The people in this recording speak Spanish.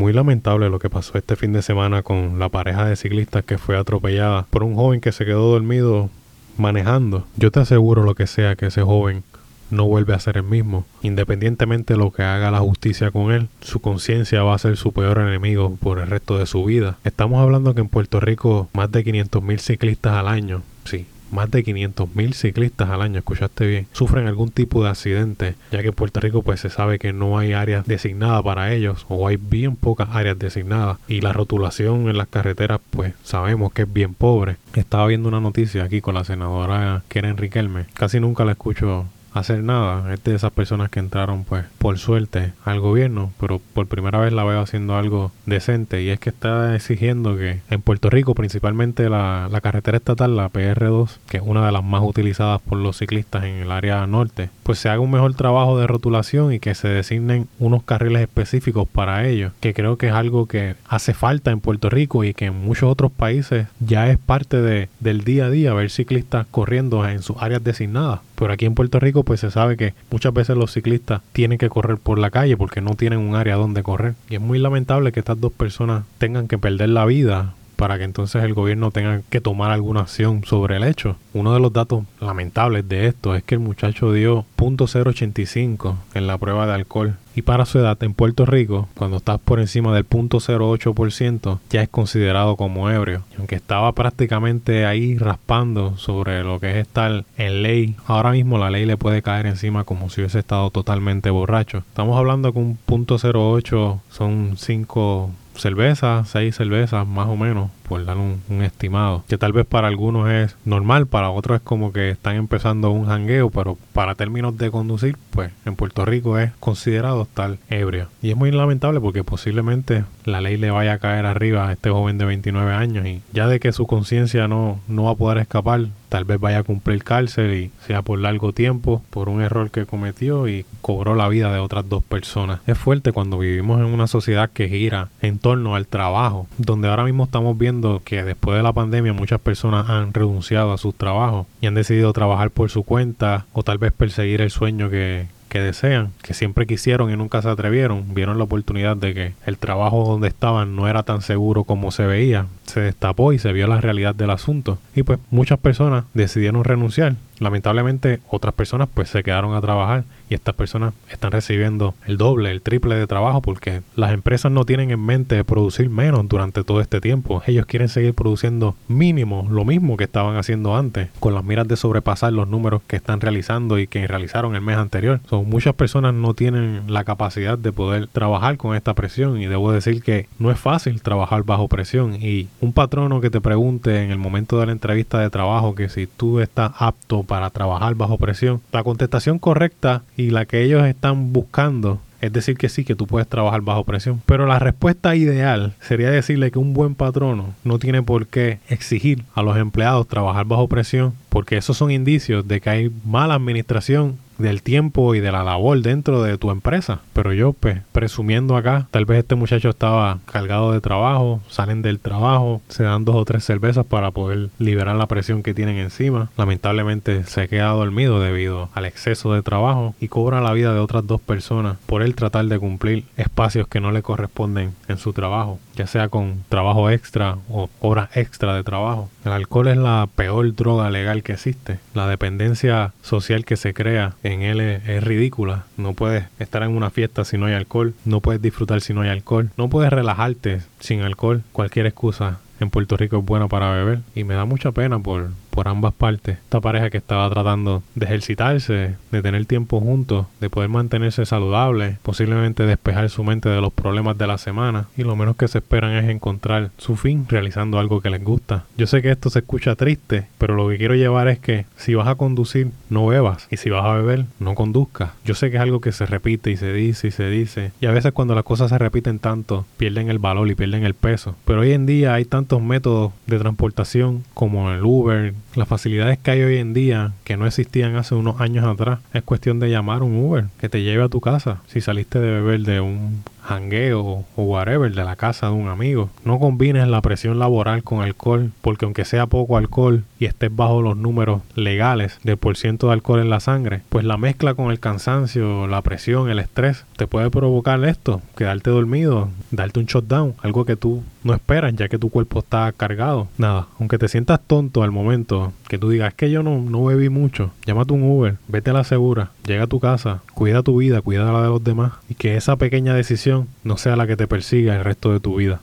Muy lamentable lo que pasó este fin de semana con la pareja de ciclistas que fue atropellada por un joven que se quedó dormido manejando. Yo te aseguro lo que sea que ese joven no vuelve a ser el mismo. Independientemente de lo que haga la justicia con él, su conciencia va a ser su peor enemigo por el resto de su vida. Estamos hablando que en Puerto Rico más de 500.000 ciclistas al año, sí, más de 500.000 ciclistas al año, escuchaste bien, sufren algún tipo de accidente, ya que en Puerto Rico pues se sabe que no hay áreas designadas para ellos o hay bien pocas áreas designadas y la rotulación en las carreteras pues sabemos que es bien pobre. Estaba viendo una noticia aquí con la senadora Keren Riquelme, casi nunca la escucho hacer nada. Es de esas personas que entraron, pues, por suerte al gobierno, pero por primera vez la veo haciendo algo decente y es que está exigiendo que en Puerto Rico, principalmente la, la carretera estatal, la PR2, que es una de las más utilizadas por los ciclistas en el área norte, pues se haga un mejor trabajo de rotulación y que se designen unos carriles específicos para ellos, que creo que es algo que hace falta en Puerto Rico y que en muchos otros países ya es parte de, del día a día ver ciclistas corriendo en sus áreas designadas. Pero aquí en Puerto Rico pues se sabe que muchas veces los ciclistas tienen que correr por la calle porque no tienen un área donde correr. Y es muy lamentable que estas dos personas tengan que perder la vida para que entonces el gobierno tenga que tomar alguna acción sobre el hecho. Uno de los datos lamentables de esto es que el muchacho dio .085 en la prueba de alcohol y para su edad en Puerto Rico, cuando estás por encima del .08%, ya es considerado como ebrio. aunque estaba prácticamente ahí raspando sobre lo que es estar en ley, ahora mismo la ley le puede caer encima como si hubiese estado totalmente borracho. Estamos hablando que un .08 son 5 cervezas, seis cervezas más o menos, por dar un, estimado. Que tal vez para algunos es normal, para otros es como que están empezando un jangueo, pero para términos de conducir, pues en Puerto Rico es considerado estar ebrio. Y es muy lamentable porque posiblemente la ley le vaya a caer arriba a este joven de 29 años y ya de que su conciencia no, no va a poder escapar, tal vez vaya a cumplir cárcel y sea por largo tiempo por un error que cometió y cobró la vida de otras dos personas. Es fuerte cuando vivimos en una sociedad que gira en torno al trabajo, donde ahora mismo estamos viendo que después de la pandemia muchas personas han renunciado a sus trabajos y han decidido trabajar por su cuenta o tal vez perseguir el sueño que, que desean, que siempre quisieron y nunca se atrevieron, vieron la oportunidad de que el trabajo donde estaban no era tan seguro como se veía, se destapó y se vio la realidad del asunto. Y pues muchas personas decidieron renunciar. Lamentablemente otras personas pues se quedaron a trabajar y estas personas están recibiendo el doble, el triple de trabajo porque las empresas no tienen en mente producir menos durante todo este tiempo. Ellos quieren seguir produciendo mínimo lo mismo que estaban haciendo antes, con las miras de sobrepasar los números que están realizando y que realizaron el mes anterior. Son muchas personas no tienen la capacidad de poder trabajar con esta presión y debo decir que no es fácil trabajar bajo presión y un patrono que te pregunte en el momento de la entrevista de trabajo que si tú estás apto para trabajar bajo presión, la contestación correcta y la que ellos están buscando es decir que sí, que tú puedes trabajar bajo presión. Pero la respuesta ideal sería decirle que un buen patrono no tiene por qué exigir a los empleados trabajar bajo presión, porque esos son indicios de que hay mala administración del tiempo y de la labor dentro de tu empresa. Pero yo, pues, presumiendo acá, tal vez este muchacho estaba cargado de trabajo, salen del trabajo, se dan dos o tres cervezas para poder liberar la presión que tienen encima. Lamentablemente se queda dormido debido al exceso de trabajo y cobra la vida de otras dos personas por él tratar de cumplir espacios que no le corresponden en su trabajo, ya sea con trabajo extra o horas extra de trabajo. El alcohol es la peor droga legal que existe. La dependencia social que se crea en él es, ridícula. No puedes estar en una fiesta si no hay alcohol, no puedes disfrutar si no hay alcohol, no puedes relajarte sin alcohol. Cualquier excusa en Puerto Rico es buena para beber y me da mucha pena por, por ambas partes. Esta pareja que estaba tratando de ejercitarse, de tener tiempo juntos, de poder mantenerse saludable, posiblemente despejar su mente de los problemas de la semana y lo menos que se esperan es encontrar su fin realizando algo que les gusta. Yo sé que esto se escucha triste, pero lo que quiero llevar es que si vas a conducir, no bebas y si vas a beber, no conduzcas. Yo sé que es algo que se repite y se dice y se dice y a veces cuando las cosas se repiten tanto, pierden el valor y pierden el peso. Pero hoy en día hay tantos métodos de transportación como el Uber, las facilidades que hay hoy en día que no existían hace unos años atrás, es cuestión de llamar un Uber que te lleve a tu casa. Si saliste de beber de un jangueo o whatever de la casa de un amigo. No combines la presión laboral con alcohol, porque aunque sea poco alcohol y estés bajo los números legales del por ciento de alcohol en la sangre, pues la mezcla con el cansancio, la presión, el estrés, te puede provocar esto, quedarte dormido, darte un shutdown, algo que tú no esperas ya que tu cuerpo está cargado. Nada, aunque te sientas tonto al momento, que tú digas, es que yo no, no bebí mucho, llámate un Uber, vete a la segura, llega a tu casa, cuida tu vida, cuida la de los demás y que esa pequeña decisión no sea la que te persiga el resto de tu vida.